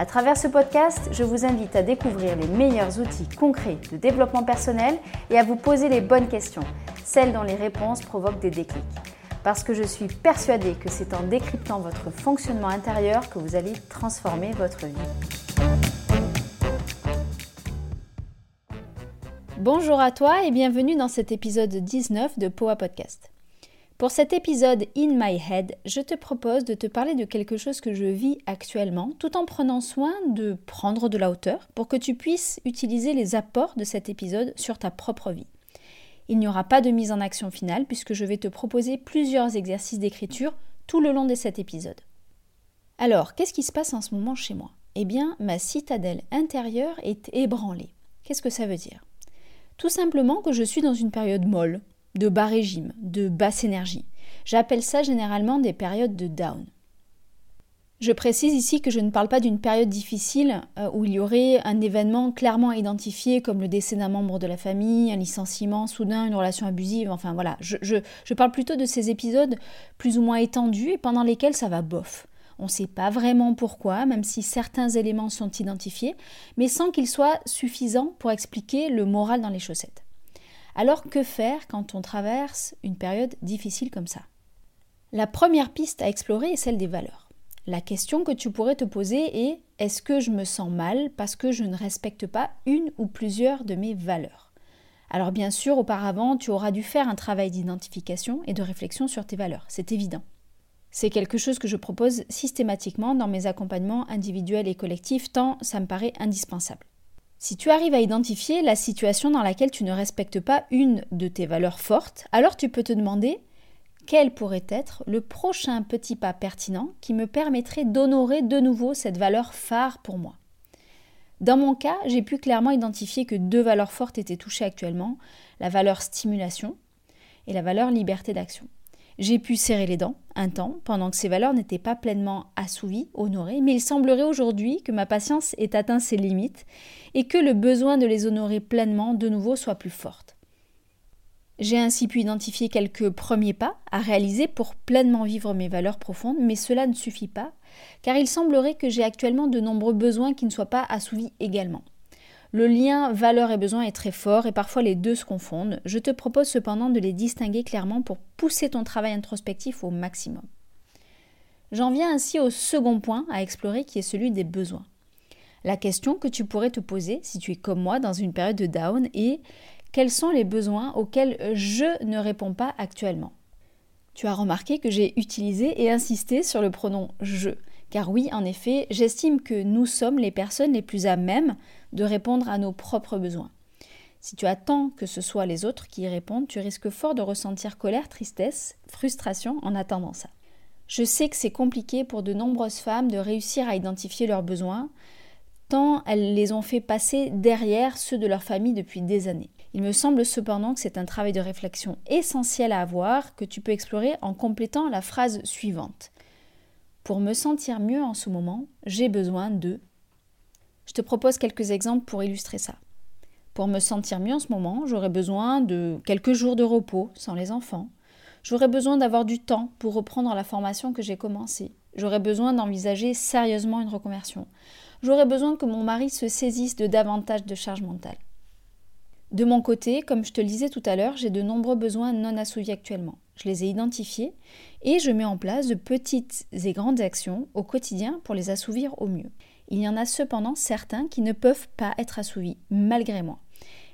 À travers ce podcast, je vous invite à découvrir les meilleurs outils concrets de développement personnel et à vous poser les bonnes questions, celles dont les réponses provoquent des déclics. Parce que je suis persuadée que c'est en décryptant votre fonctionnement intérieur que vous allez transformer votre vie. Bonjour à toi et bienvenue dans cet épisode 19 de Poa Podcast. Pour cet épisode In My Head, je te propose de te parler de quelque chose que je vis actuellement, tout en prenant soin de prendre de la hauteur pour que tu puisses utiliser les apports de cet épisode sur ta propre vie. Il n'y aura pas de mise en action finale puisque je vais te proposer plusieurs exercices d'écriture tout le long de cet épisode. Alors, qu'est-ce qui se passe en ce moment chez moi? Eh bien, ma citadelle intérieure est ébranlée. Qu'est-ce que ça veut dire? Tout simplement que je suis dans une période molle, de bas régime, de basse énergie. J'appelle ça généralement des périodes de down. Je précise ici que je ne parle pas d'une période difficile euh, où il y aurait un événement clairement identifié comme le décès d'un membre de la famille, un licenciement soudain, une relation abusive, enfin voilà. Je, je parle plutôt de ces épisodes plus ou moins étendus et pendant lesquels ça va bof. On ne sait pas vraiment pourquoi, même si certains éléments sont identifiés, mais sans qu'ils soient suffisants pour expliquer le moral dans les chaussettes. Alors que faire quand on traverse une période difficile comme ça? La première piste à explorer est celle des valeurs. La question que tu pourrais te poser est est-ce que je me sens mal parce que je ne respecte pas une ou plusieurs de mes valeurs? Alors bien sûr, auparavant, tu auras dû faire un travail d'identification et de réflexion sur tes valeurs, c'est évident. C'est quelque chose que je propose systématiquement dans mes accompagnements individuels et collectifs, tant ça me paraît indispensable. Si tu arrives à identifier la situation dans laquelle tu ne respectes pas une de tes valeurs fortes, alors tu peux te demander quel pourrait être le prochain petit pas pertinent qui me permettrait d'honorer de nouveau cette valeur phare pour moi. Dans mon cas, j'ai pu clairement identifier que deux valeurs fortes étaient touchées actuellement, la valeur stimulation et la valeur liberté d'action. J'ai pu serrer les dents un temps pendant que ces valeurs n'étaient pas pleinement assouvies, honorées, mais il semblerait aujourd'hui que ma patience ait atteint ses limites et que le besoin de les honorer pleinement de nouveau soit plus forte. J'ai ainsi pu identifier quelques premiers pas à réaliser pour pleinement vivre mes valeurs profondes, mais cela ne suffit pas, car il semblerait que j'ai actuellement de nombreux besoins qui ne soient pas assouvis également. Le lien valeur et besoin est très fort et parfois les deux se confondent. Je te propose cependant de les distinguer clairement pour pousser ton travail introspectif au maximum. J'en viens ainsi au second point à explorer qui est celui des besoins. La question que tu pourrais te poser si tu es comme moi dans une période de down est quels sont les besoins auxquels je ne réponds pas actuellement? Tu as remarqué que j'ai utilisé et insisté sur le pronom je. Car oui, en effet, j'estime que nous sommes les personnes les plus à même de répondre à nos propres besoins. Si tu attends que ce soit les autres qui y répondent, tu risques fort de ressentir colère, tristesse, frustration en attendant ça. Je sais que c'est compliqué pour de nombreuses femmes de réussir à identifier leurs besoins, tant elles les ont fait passer derrière ceux de leur famille depuis des années. Il me semble cependant que c'est un travail de réflexion essentiel à avoir que tu peux explorer en complétant la phrase suivante. Pour me sentir mieux en ce moment, j'ai besoin de... Je te propose quelques exemples pour illustrer ça. Pour me sentir mieux en ce moment, j'aurais besoin de quelques jours de repos sans les enfants. J'aurais besoin d'avoir du temps pour reprendre la formation que j'ai commencée. J'aurais besoin d'envisager sérieusement une reconversion. J'aurais besoin que mon mari se saisisse de davantage de charges mentales. De mon côté, comme je te le disais tout à l'heure, j'ai de nombreux besoins non assouvis actuellement. Je les ai identifiés et je mets en place de petites et grandes actions au quotidien pour les assouvir au mieux. Il y en a cependant certains qui ne peuvent pas être assouvis, malgré moi.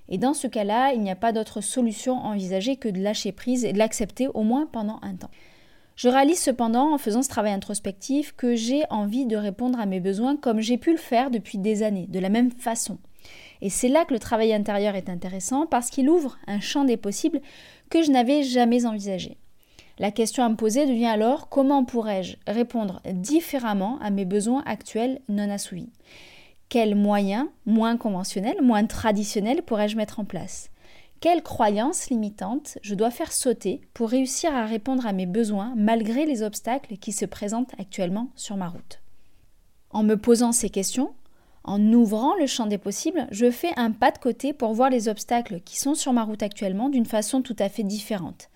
Et dans ce cas-là, il n'y a pas d'autre solution envisagée que de lâcher prise et de l'accepter au moins pendant un temps. Je réalise cependant, en faisant ce travail introspectif, que j'ai envie de répondre à mes besoins comme j'ai pu le faire depuis des années, de la même façon. Et c'est là que le travail intérieur est intéressant parce qu'il ouvre un champ des possibles que je n'avais jamais envisagé. La question à me poser devient alors comment pourrais-je répondre différemment à mes besoins actuels non assouvis? Quels moyens moins conventionnels, moins traditionnels pourrais-je mettre en place? Quelle croyance limitante je dois faire sauter pour réussir à répondre à mes besoins malgré les obstacles qui se présentent actuellement sur ma route? En me posant ces questions, en ouvrant le champ des possibles, je fais un pas de côté pour voir les obstacles qui sont sur ma route actuellement d'une façon tout à fait différente.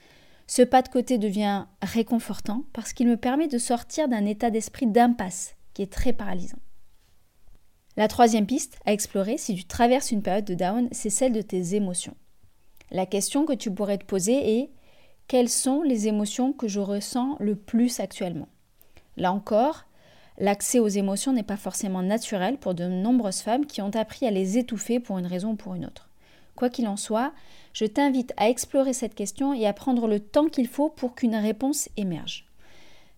Ce pas de côté devient réconfortant parce qu'il me permet de sortir d'un état d'esprit d'impasse qui est très paralysant. La troisième piste à explorer si tu traverses une période de down, c'est celle de tes émotions. La question que tu pourrais te poser est quelles sont les émotions que je ressens le plus actuellement? Là encore, L'accès aux émotions n'est pas forcément naturel pour de nombreuses femmes qui ont appris à les étouffer pour une raison ou pour une autre. Quoi qu'il en soit, je t'invite à explorer cette question et à prendre le temps qu'il faut pour qu'une réponse émerge.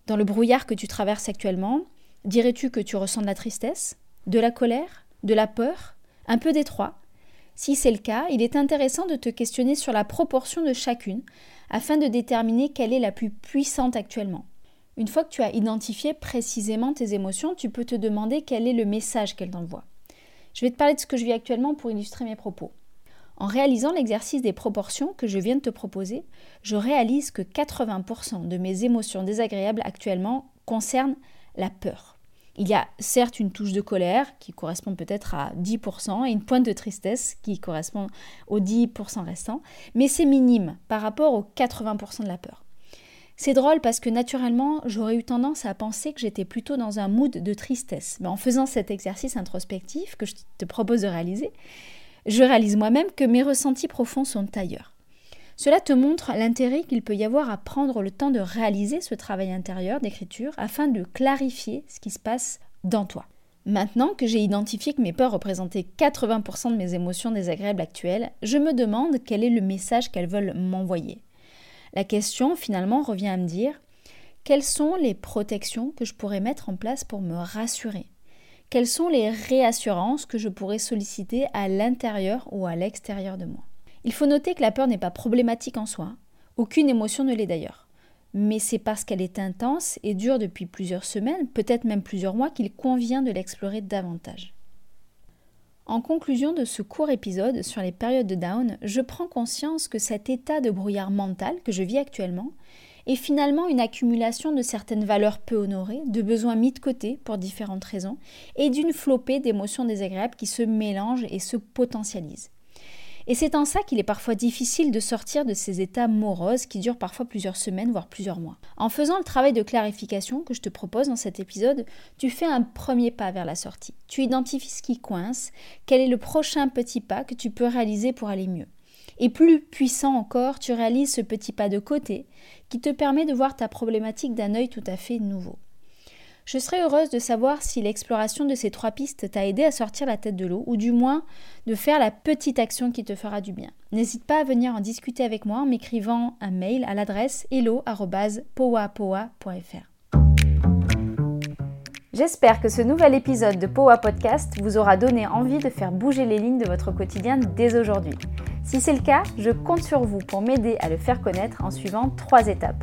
Dans le brouillard que tu traverses actuellement, dirais-tu que tu ressens de la tristesse, de la colère, de la peur, un peu d'étroit? Si c'est le cas, il est intéressant de te questionner sur la proportion de chacune afin de déterminer quelle est la plus puissante actuellement. Une fois que tu as identifié précisément tes émotions, tu peux te demander quel est le message qu'elles t'envoient. Je vais te parler de ce que je vis actuellement pour illustrer mes propos. En réalisant l'exercice des proportions que je viens de te proposer, je réalise que 80% de mes émotions désagréables actuellement concernent la peur. Il y a certes une touche de colère qui correspond peut-être à 10% et une pointe de tristesse qui correspond aux 10% restants, mais c'est minime par rapport aux 80% de la peur. C'est drôle parce que naturellement, j'aurais eu tendance à penser que j'étais plutôt dans un mood de tristesse. Mais en faisant cet exercice introspectif que je te propose de réaliser, je réalise moi-même que mes ressentis profonds sont ailleurs. Cela te montre l'intérêt qu'il peut y avoir à prendre le temps de réaliser ce travail intérieur d'écriture afin de clarifier ce qui se passe dans toi. Maintenant que j'ai identifié que mes peurs représentaient 80% de mes émotions désagréables actuelles, je me demande quel est le message qu'elles veulent m'envoyer. La question finalement revient à me dire quelles sont les protections que je pourrais mettre en place pour me rassurer? Quelles sont les réassurances que je pourrais solliciter à l'intérieur ou à l'extérieur de moi? Il faut noter que la peur n'est pas problématique en soi, aucune émotion ne l'est d'ailleurs. Mais c'est parce qu'elle est intense et dure depuis plusieurs semaines, peut-être même plusieurs mois, qu'il convient de l'explorer davantage. En conclusion de ce court épisode sur les périodes de down, je prends conscience que cet état de brouillard mental que je vis actuellement est finalement une accumulation de certaines valeurs peu honorées, de besoins mis de côté pour différentes raisons, et d'une flopée d'émotions désagréables qui se mélangent et se potentialisent. Et c'est en ça qu'il est parfois difficile de sortir de ces états moroses qui durent parfois plusieurs semaines, voire plusieurs mois. En faisant le travail de clarification que je te propose dans cet épisode, tu fais un premier pas vers la sortie. Tu identifies ce qui coince, quel est le prochain petit pas que tu peux réaliser pour aller mieux. Et plus puissant encore, tu réalises ce petit pas de côté qui te permet de voir ta problématique d'un œil tout à fait nouveau. Je serais heureuse de savoir si l'exploration de ces trois pistes t'a aidé à sortir la tête de l'eau, ou du moins de faire la petite action qui te fera du bien. N'hésite pas à venir en discuter avec moi en m'écrivant un mail à l'adresse hello.powapowa.fr. J'espère que ce nouvel épisode de Powa Podcast vous aura donné envie de faire bouger les lignes de votre quotidien dès aujourd'hui. Si c'est le cas, je compte sur vous pour m'aider à le faire connaître en suivant trois étapes.